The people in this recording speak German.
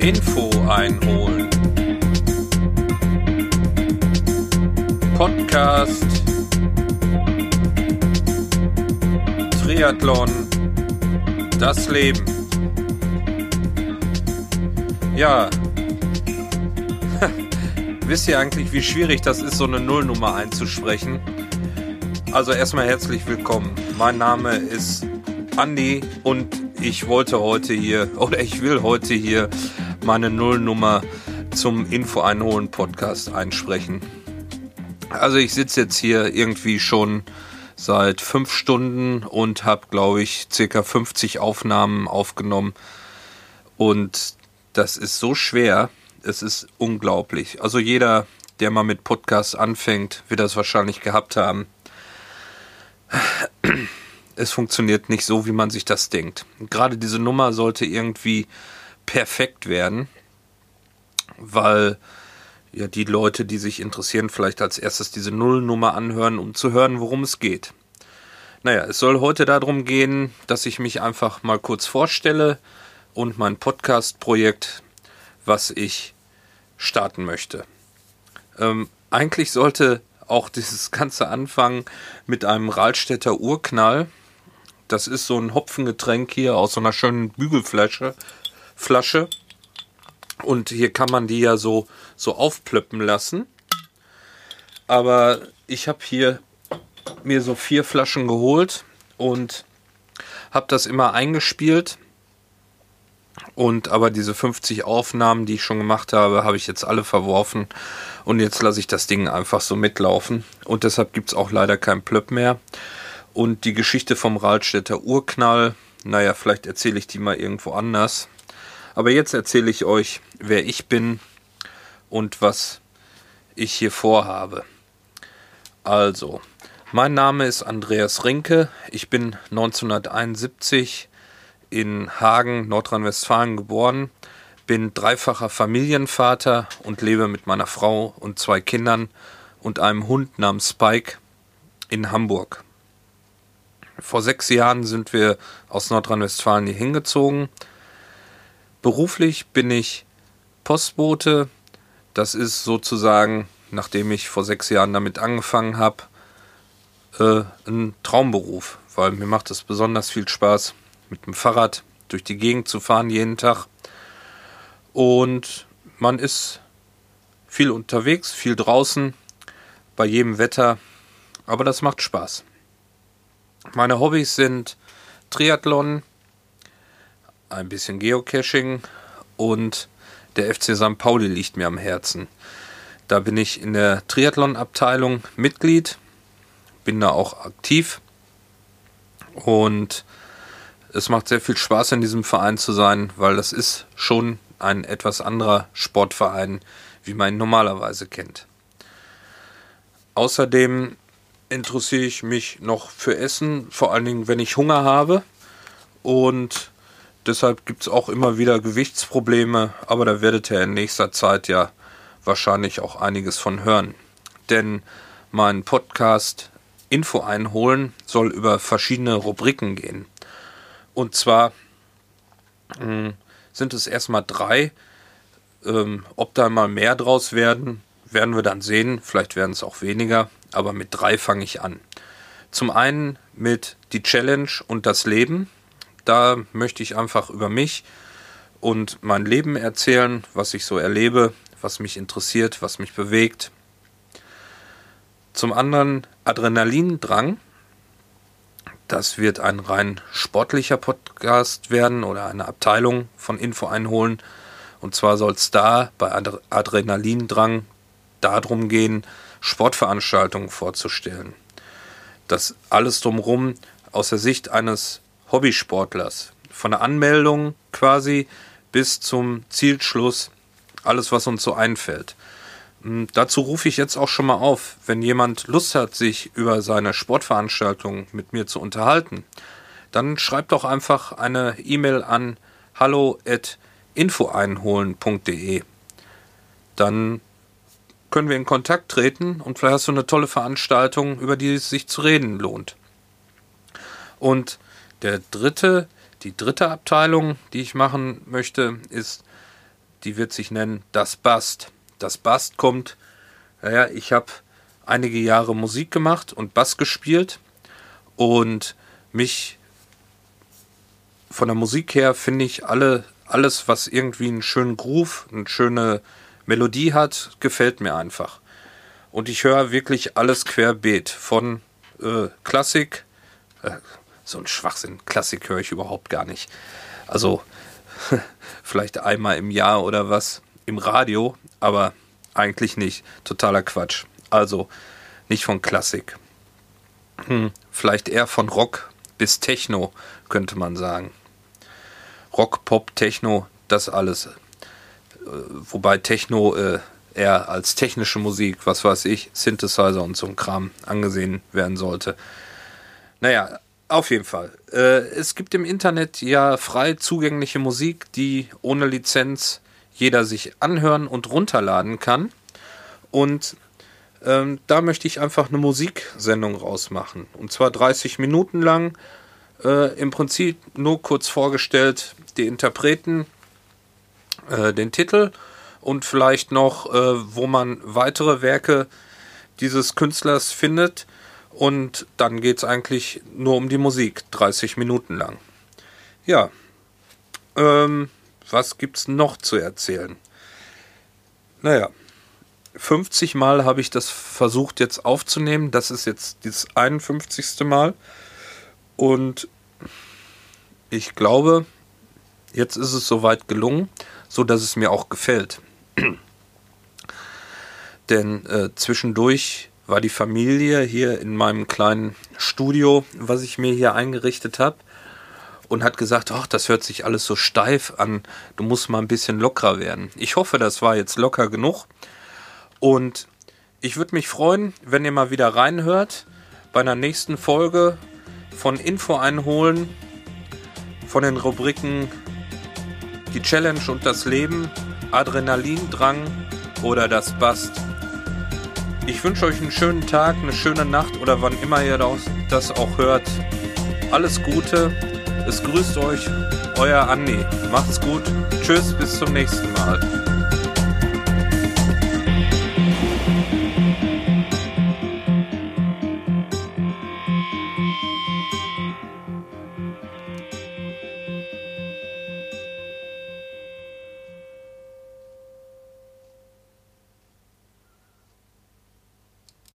Info einholen. Podcast. Triathlon. Das Leben. Ja. Wisst ihr eigentlich, wie schwierig das ist, so eine Nullnummer einzusprechen? Also erstmal herzlich willkommen. Mein Name ist Andi und ich wollte heute hier oder ich will heute hier meine Nullnummer zum Info einholen Podcast einsprechen. Also ich sitze jetzt hier irgendwie schon seit fünf Stunden und habe, glaube ich, circa 50 Aufnahmen aufgenommen. Und das ist so schwer, es ist unglaublich. Also jeder, der mal mit Podcasts anfängt, wird das wahrscheinlich gehabt haben. Es funktioniert nicht so, wie man sich das denkt. Gerade diese Nummer sollte irgendwie perfekt werden, weil ja die Leute, die sich interessieren, vielleicht als erstes diese Nullnummer anhören, um zu hören, worum es geht. Naja, es soll heute darum gehen, dass ich mich einfach mal kurz vorstelle und mein Podcast-Projekt, was ich starten möchte. Ähm, eigentlich sollte auch dieses ganze anfangen mit einem Rahlstädter Urknall. Das ist so ein Hopfengetränk hier aus so einer schönen Bügelflasche. Flasche. Und hier kann man die ja so, so aufplöppen lassen. Aber ich habe hier mir so vier Flaschen geholt und habe das immer eingespielt. Und aber diese 50 Aufnahmen, die ich schon gemacht habe, habe ich jetzt alle verworfen. Und jetzt lasse ich das Ding einfach so mitlaufen. Und deshalb gibt es auch leider kein Plöpp mehr. Und die Geschichte vom Rahlstädter Urknall, naja, vielleicht erzähle ich die mal irgendwo anders. Aber jetzt erzähle ich euch, wer ich bin und was ich hier vorhabe. Also, mein Name ist Andreas Rinke. Ich bin 1971 in Hagen, Nordrhein-Westfalen geboren, bin dreifacher Familienvater und lebe mit meiner Frau und zwei Kindern und einem Hund namens Spike in Hamburg. Vor sechs Jahren sind wir aus Nordrhein-Westfalen hier hingezogen. Beruflich bin ich Postbote. Das ist sozusagen, nachdem ich vor sechs Jahren damit angefangen habe, äh, ein Traumberuf, weil mir macht es besonders viel Spaß, mit dem Fahrrad durch die Gegend zu fahren jeden Tag. Und man ist viel unterwegs, viel draußen, bei jedem Wetter, aber das macht Spaß. Meine Hobbys sind Triathlon, ein bisschen Geocaching und der FC St. Pauli liegt mir am Herzen. Da bin ich in der Triathlon-Abteilung Mitglied, bin da auch aktiv und es macht sehr viel Spaß, in diesem Verein zu sein, weil das ist schon ein etwas anderer Sportverein, wie man ihn normalerweise kennt. Außerdem interessiere ich mich noch für Essen, vor allen Dingen, wenn ich Hunger habe. Und deshalb gibt es auch immer wieder Gewichtsprobleme, aber da werdet ihr in nächster Zeit ja wahrscheinlich auch einiges von hören. Denn mein Podcast Info einholen soll über verschiedene Rubriken gehen. Und zwar äh, sind es erstmal drei. Ähm, ob da mal mehr draus werden, werden wir dann sehen. Vielleicht werden es auch weniger, aber mit drei fange ich an. Zum einen mit die Challenge und das Leben. Da möchte ich einfach über mich und mein Leben erzählen, was ich so erlebe, was mich interessiert, was mich bewegt. Zum anderen Adrenalindrang. Das wird ein rein sportlicher Podcast werden oder eine Abteilung von Info einholen. Und zwar soll es da bei Adrenalindrang darum gehen, Sportveranstaltungen vorzustellen. Das alles drumherum aus der Sicht eines Hobbysportlers. Von der Anmeldung quasi bis zum Zielschluss, alles was uns so einfällt. Hm, dazu rufe ich jetzt auch schon mal auf, wenn jemand Lust hat, sich über seine Sportveranstaltung mit mir zu unterhalten, dann schreibt doch einfach eine E-Mail an hallo@infoeinholen.de. Dann können wir in Kontakt treten und vielleicht hast du eine tolle Veranstaltung, über die es sich zu reden lohnt. Und der dritte, die dritte Abteilung, die ich machen möchte, ist die wird sich nennen Das Bast. Das Bast kommt, naja, ich habe einige Jahre Musik gemacht und Bass gespielt und mich von der Musik her finde ich alle, alles, was irgendwie einen schönen Groove, eine schöne Melodie hat, gefällt mir einfach. Und ich höre wirklich alles querbeet. Von äh, Klassik, äh, so ein Schwachsinn, Klassik höre ich überhaupt gar nicht. Also vielleicht einmal im Jahr oder was im Radio, aber eigentlich nicht. Totaler Quatsch. Also nicht von Klassik. Hm, vielleicht eher von Rock bis Techno, könnte man sagen. Rock, Pop, Techno, das alles. Äh, wobei Techno äh, eher als technische Musik, was weiß ich, Synthesizer und so ein Kram angesehen werden sollte. Naja, auf jeden Fall. Äh, es gibt im Internet ja frei zugängliche Musik, die ohne Lizenz jeder sich anhören und runterladen kann. Und ähm, da möchte ich einfach eine Musiksendung rausmachen. Und zwar 30 Minuten lang. Äh, Im Prinzip nur kurz vorgestellt die Interpreten, äh, den Titel und vielleicht noch, äh, wo man weitere Werke dieses Künstlers findet. Und dann geht es eigentlich nur um die Musik, 30 Minuten lang. Ja, ähm, was es noch zu erzählen? Naja, 50 Mal habe ich das versucht jetzt aufzunehmen. Das ist jetzt das 51. Mal. Und ich glaube, jetzt ist es soweit gelungen, so dass es mir auch gefällt. Denn äh, zwischendurch war die Familie hier in meinem kleinen Studio, was ich mir hier eingerichtet habe, und hat gesagt, ach, das hört sich alles so steif an, du musst mal ein bisschen lockerer werden. Ich hoffe, das war jetzt locker genug. Und ich würde mich freuen, wenn ihr mal wieder reinhört bei einer nächsten Folge von Info einholen, von den Rubriken Die Challenge und das Leben, Adrenalindrang oder das Bast. Ich wünsche euch einen schönen Tag, eine schöne Nacht oder wann immer ihr das auch hört. Alles Gute. Es grüßt euch euer Andi. Macht's gut. Tschüss, bis zum nächsten Mal.